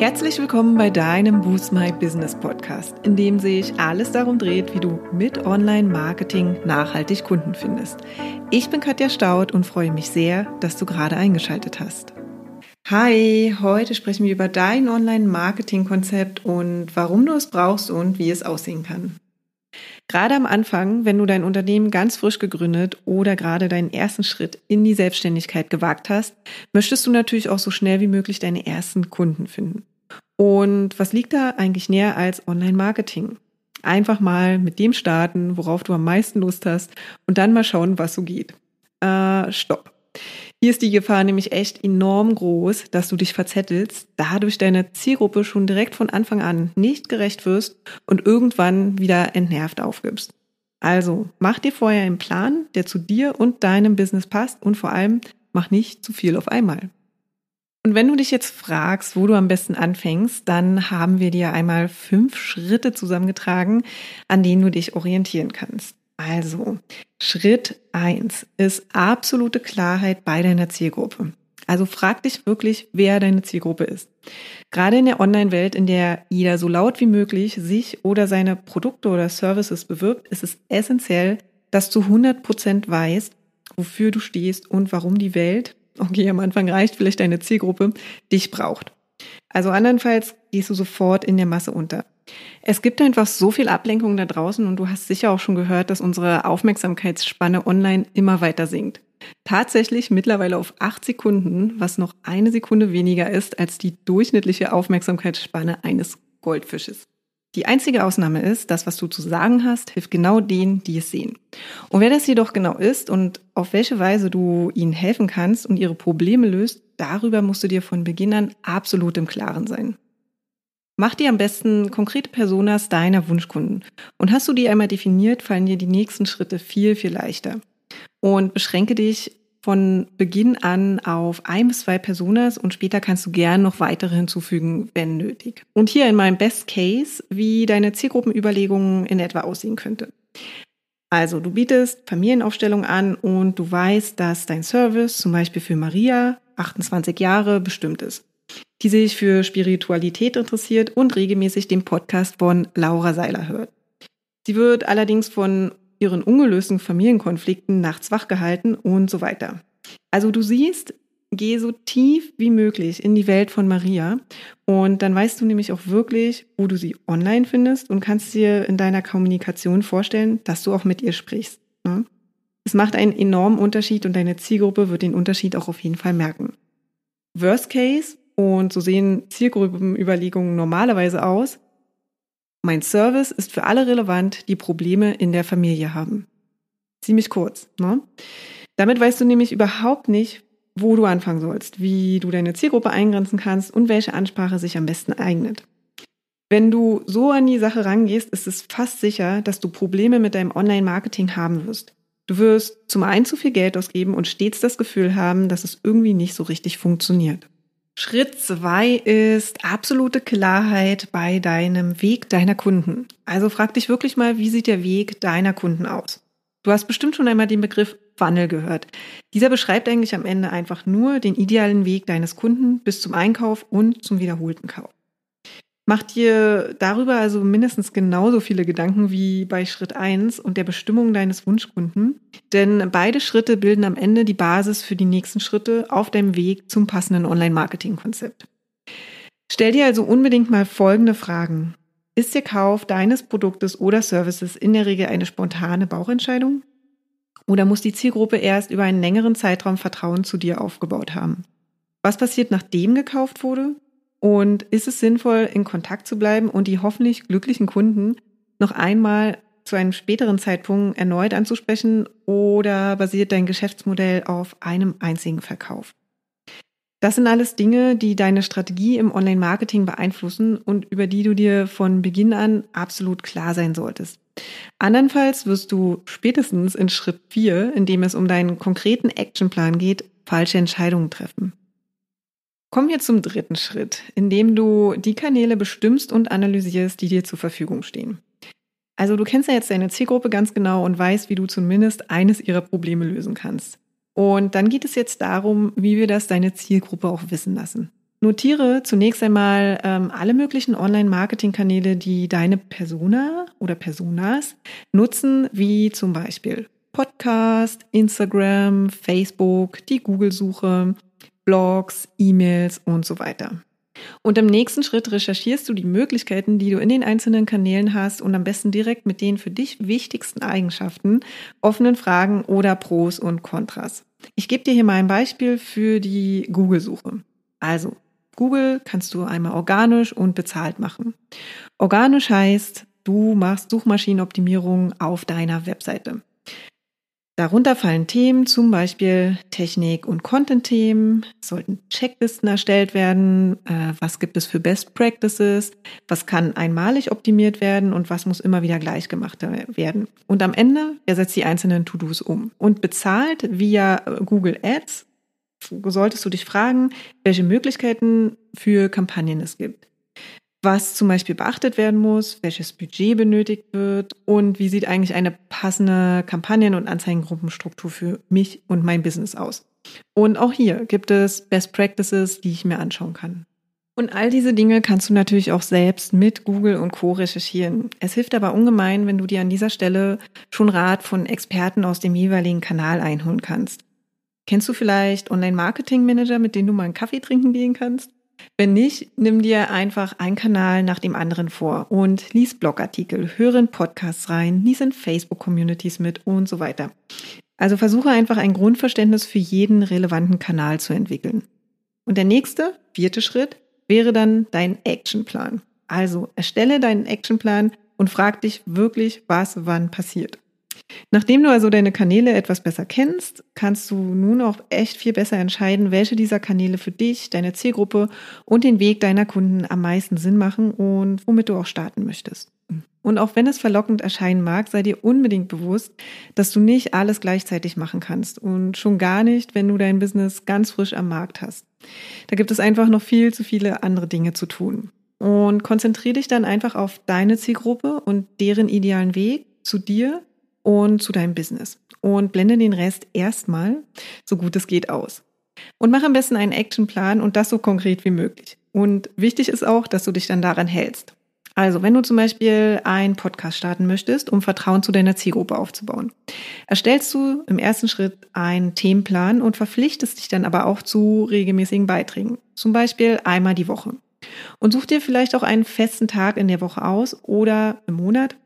Herzlich willkommen bei deinem Boost My Business Podcast, in dem sich alles darum dreht, wie du mit Online-Marketing nachhaltig Kunden findest. Ich bin Katja Staud und freue mich sehr, dass du gerade eingeschaltet hast. Hi, heute sprechen wir über dein Online-Marketing-Konzept und warum du es brauchst und wie es aussehen kann. Gerade am Anfang, wenn du dein Unternehmen ganz frisch gegründet oder gerade deinen ersten Schritt in die Selbstständigkeit gewagt hast, möchtest du natürlich auch so schnell wie möglich deine ersten Kunden finden. Und was liegt da eigentlich näher als Online-Marketing? Einfach mal mit dem starten, worauf du am meisten Lust hast und dann mal schauen, was so geht. Äh, stopp. Hier ist die Gefahr nämlich echt enorm groß, dass du dich verzettelst, dadurch deine Zielgruppe schon direkt von Anfang an nicht gerecht wirst und irgendwann wieder entnervt aufgibst. Also mach dir vorher einen Plan, der zu dir und deinem Business passt und vor allem mach nicht zu viel auf einmal. Und wenn du dich jetzt fragst, wo du am besten anfängst, dann haben wir dir einmal fünf Schritte zusammengetragen, an denen du dich orientieren kannst. Also, Schritt eins ist absolute Klarheit bei deiner Zielgruppe. Also frag dich wirklich, wer deine Zielgruppe ist. Gerade in der Online-Welt, in der jeder so laut wie möglich sich oder seine Produkte oder Services bewirbt, ist es essentiell, dass du 100% weißt, wofür du stehst und warum die Welt, okay, am Anfang reicht vielleicht deine Zielgruppe, dich braucht. Also andernfalls gehst du sofort in der Masse unter. Es gibt einfach so viel Ablenkung da draußen und du hast sicher auch schon gehört, dass unsere Aufmerksamkeitsspanne online immer weiter sinkt. Tatsächlich mittlerweile auf acht Sekunden, was noch eine Sekunde weniger ist als die durchschnittliche Aufmerksamkeitsspanne eines Goldfisches. Die einzige Ausnahme ist, das, was du zu sagen hast, hilft genau denen, die es sehen. Und wer das jedoch genau ist und auf welche Weise du ihnen helfen kannst und ihre Probleme löst, darüber musst du dir von Beginn an absolut im Klaren sein. Mach dir am besten konkrete Personas deiner Wunschkunden. Und hast du die einmal definiert, fallen dir die nächsten Schritte viel, viel leichter. Und beschränke dich von Beginn an auf ein bis zwei Personas und später kannst du gern noch weitere hinzufügen, wenn nötig. Und hier in meinem Best Case, wie deine Zielgruppenüberlegungen in etwa aussehen könnte. Also du bietest Familienaufstellung an und du weißt, dass dein Service zum Beispiel für Maria, 28 Jahre, bestimmt ist die sich für Spiritualität interessiert und regelmäßig den Podcast von Laura Seiler hört. Sie wird allerdings von ihren ungelösten Familienkonflikten nachts wach gehalten und so weiter. Also du siehst, geh so tief wie möglich in die Welt von Maria und dann weißt du nämlich auch wirklich, wo du sie online findest und kannst dir in deiner Kommunikation vorstellen, dass du auch mit ihr sprichst. Ne? Es macht einen enormen Unterschied und deine Zielgruppe wird den Unterschied auch auf jeden Fall merken. Worst Case, und so sehen Zielgruppenüberlegungen normalerweise aus. Mein Service ist für alle relevant, die Probleme in der Familie haben. Ziemlich kurz. Ne? Damit weißt du nämlich überhaupt nicht, wo du anfangen sollst, wie du deine Zielgruppe eingrenzen kannst und welche Ansprache sich am besten eignet. Wenn du so an die Sache rangehst, ist es fast sicher, dass du Probleme mit deinem Online-Marketing haben wirst. Du wirst zum einen zu viel Geld ausgeben und stets das Gefühl haben, dass es irgendwie nicht so richtig funktioniert. Schritt zwei ist absolute Klarheit bei deinem Weg deiner Kunden. Also frag dich wirklich mal, wie sieht der Weg deiner Kunden aus? Du hast bestimmt schon einmal den Begriff Funnel gehört. Dieser beschreibt eigentlich am Ende einfach nur den idealen Weg deines Kunden bis zum Einkauf und zum wiederholten Kauf. Mach dir darüber also mindestens genauso viele Gedanken wie bei Schritt 1 und der Bestimmung deines Wunschkunden, denn beide Schritte bilden am Ende die Basis für die nächsten Schritte auf deinem Weg zum passenden Online-Marketing-Konzept. Stell dir also unbedingt mal folgende Fragen. Ist der Kauf deines Produktes oder Services in der Regel eine spontane Bauchentscheidung? Oder muss die Zielgruppe erst über einen längeren Zeitraum Vertrauen zu dir aufgebaut haben? Was passiert, nachdem gekauft wurde? Und ist es sinnvoll, in Kontakt zu bleiben und die hoffentlich glücklichen Kunden noch einmal zu einem späteren Zeitpunkt erneut anzusprechen oder basiert dein Geschäftsmodell auf einem einzigen Verkauf? Das sind alles Dinge, die deine Strategie im Online-Marketing beeinflussen und über die du dir von Beginn an absolut klar sein solltest. Andernfalls wirst du spätestens in Schritt 4, in dem es um deinen konkreten Actionplan geht, falsche Entscheidungen treffen. Kommen wir zum dritten Schritt, in dem du die Kanäle bestimmst und analysierst, die dir zur Verfügung stehen. Also du kennst ja jetzt deine Zielgruppe ganz genau und weißt, wie du zumindest eines ihrer Probleme lösen kannst. Und dann geht es jetzt darum, wie wir das deine Zielgruppe auch wissen lassen. Notiere zunächst einmal ähm, alle möglichen Online-Marketing-Kanäle, die deine Persona oder Personas nutzen, wie zum Beispiel Podcast, Instagram, Facebook, die Google-Suche, Blogs, E-Mails und so weiter. Und im nächsten Schritt recherchierst du die Möglichkeiten, die du in den einzelnen Kanälen hast und am besten direkt mit den für dich wichtigsten Eigenschaften, offenen Fragen oder Pros und Kontras. Ich gebe dir hier mal ein Beispiel für die Google-Suche. Also, Google kannst du einmal organisch und bezahlt machen. Organisch heißt, du machst Suchmaschinenoptimierung auf deiner Webseite. Darunter fallen Themen, zum Beispiel Technik- und Content-Themen, sollten Checklisten erstellt werden, äh, was gibt es für Best Practices, was kann einmalig optimiert werden und was muss immer wieder gleich gemacht werden. Und am Ende, wer setzt die einzelnen To-Dos um? Und bezahlt via Google Ads solltest du dich fragen, welche Möglichkeiten für Kampagnen es gibt was zum Beispiel beachtet werden muss, welches Budget benötigt wird und wie sieht eigentlich eine passende Kampagnen- und Anzeigengruppenstruktur für mich und mein Business aus. Und auch hier gibt es Best Practices, die ich mir anschauen kann. Und all diese Dinge kannst du natürlich auch selbst mit Google und Co recherchieren. Es hilft aber ungemein, wenn du dir an dieser Stelle schon Rat von Experten aus dem jeweiligen Kanal einholen kannst. Kennst du vielleicht Online-Marketing-Manager, mit denen du mal einen Kaffee trinken gehen kannst? Wenn nicht, nimm dir einfach einen Kanal nach dem anderen vor und lies Blogartikel, höre in Podcasts rein, lies in Facebook-Communities mit und so weiter. Also versuche einfach ein Grundverständnis für jeden relevanten Kanal zu entwickeln. Und der nächste, vierte Schritt, wäre dann dein Actionplan. Also erstelle deinen Actionplan und frag dich wirklich, was wann passiert. Nachdem du also deine Kanäle etwas besser kennst, kannst du nun auch echt viel besser entscheiden, welche dieser Kanäle für dich, deine Zielgruppe und den Weg deiner Kunden am meisten Sinn machen und womit du auch starten möchtest. Und auch wenn es verlockend erscheinen mag, sei dir unbedingt bewusst, dass du nicht alles gleichzeitig machen kannst und schon gar nicht, wenn du dein Business ganz frisch am Markt hast. Da gibt es einfach noch viel zu viele andere Dinge zu tun. Und konzentriere dich dann einfach auf deine Zielgruppe und deren idealen Weg zu dir und zu deinem Business. Und blende den Rest erstmal, so gut es geht, aus. Und mach am besten einen Actionplan und das so konkret wie möglich. Und wichtig ist auch, dass du dich dann daran hältst. Also, wenn du zum Beispiel einen Podcast starten möchtest, um Vertrauen zu deiner Zielgruppe aufzubauen, erstellst du im ersten Schritt einen Themenplan und verpflichtest dich dann aber auch zu regelmäßigen Beiträgen. Zum Beispiel einmal die Woche. Und such dir vielleicht auch einen festen Tag in der Woche aus oder im Monat,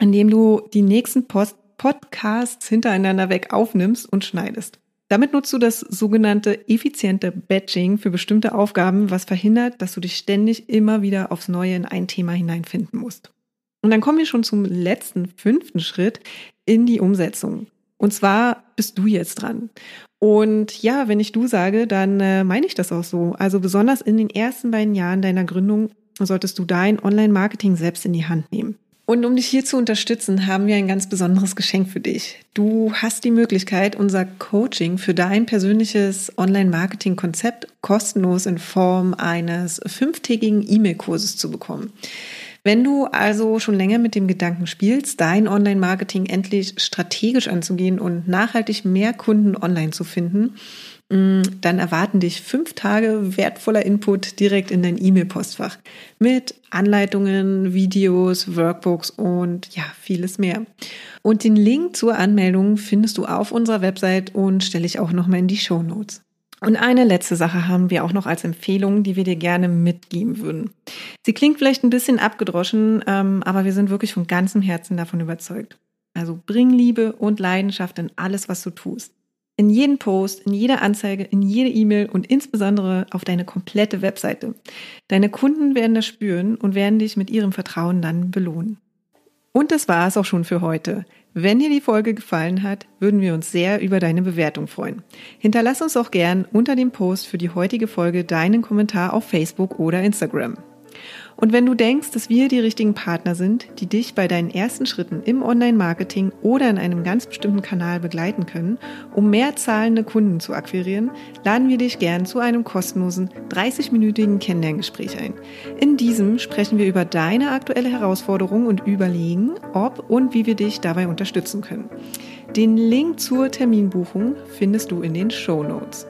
indem du die nächsten Post Podcasts hintereinander weg aufnimmst und schneidest. Damit nutzt du das sogenannte effiziente Batching für bestimmte Aufgaben, was verhindert, dass du dich ständig immer wieder aufs Neue in ein Thema hineinfinden musst. Und dann kommen wir schon zum letzten, fünften Schritt in die Umsetzung. Und zwar bist du jetzt dran. Und ja, wenn ich du sage, dann äh, meine ich das auch so. Also besonders in den ersten beiden Jahren deiner Gründung solltest du dein Online-Marketing selbst in die Hand nehmen. Und um dich hier zu unterstützen, haben wir ein ganz besonderes Geschenk für dich. Du hast die Möglichkeit, unser Coaching für dein persönliches Online-Marketing-Konzept kostenlos in Form eines fünftägigen E-Mail-Kurses zu bekommen. Wenn du also schon länger mit dem Gedanken spielst, dein Online-Marketing endlich strategisch anzugehen und nachhaltig mehr Kunden online zu finden, dann erwarten dich fünf Tage wertvoller Input direkt in dein E-Mail-Postfach mit Anleitungen, Videos, Workbooks und ja, vieles mehr. Und den Link zur Anmeldung findest du auf unserer Website und stelle ich auch nochmal in die Show Notes. Und eine letzte Sache haben wir auch noch als Empfehlung, die wir dir gerne mitgeben würden. Sie klingt vielleicht ein bisschen abgedroschen, ähm, aber wir sind wirklich von ganzem Herzen davon überzeugt. Also bring Liebe und Leidenschaft in alles, was du tust in jeden Post, in jede Anzeige, in jede E-Mail und insbesondere auf deine komplette Webseite. Deine Kunden werden das spüren und werden dich mit ihrem Vertrauen dann belohnen. Und das war es auch schon für heute. Wenn dir die Folge gefallen hat, würden wir uns sehr über deine Bewertung freuen. Hinterlass uns auch gern unter dem Post für die heutige Folge deinen Kommentar auf Facebook oder Instagram. Und wenn du denkst, dass wir die richtigen Partner sind, die dich bei deinen ersten Schritten im Online-Marketing oder in einem ganz bestimmten Kanal begleiten können, um mehr zahlende Kunden zu akquirieren, laden wir dich gern zu einem kostenlosen 30-minütigen Kennenlerngespräch ein. In diesem sprechen wir über deine aktuelle Herausforderung und überlegen, ob und wie wir dich dabei unterstützen können. Den Link zur Terminbuchung findest du in den Show Notes.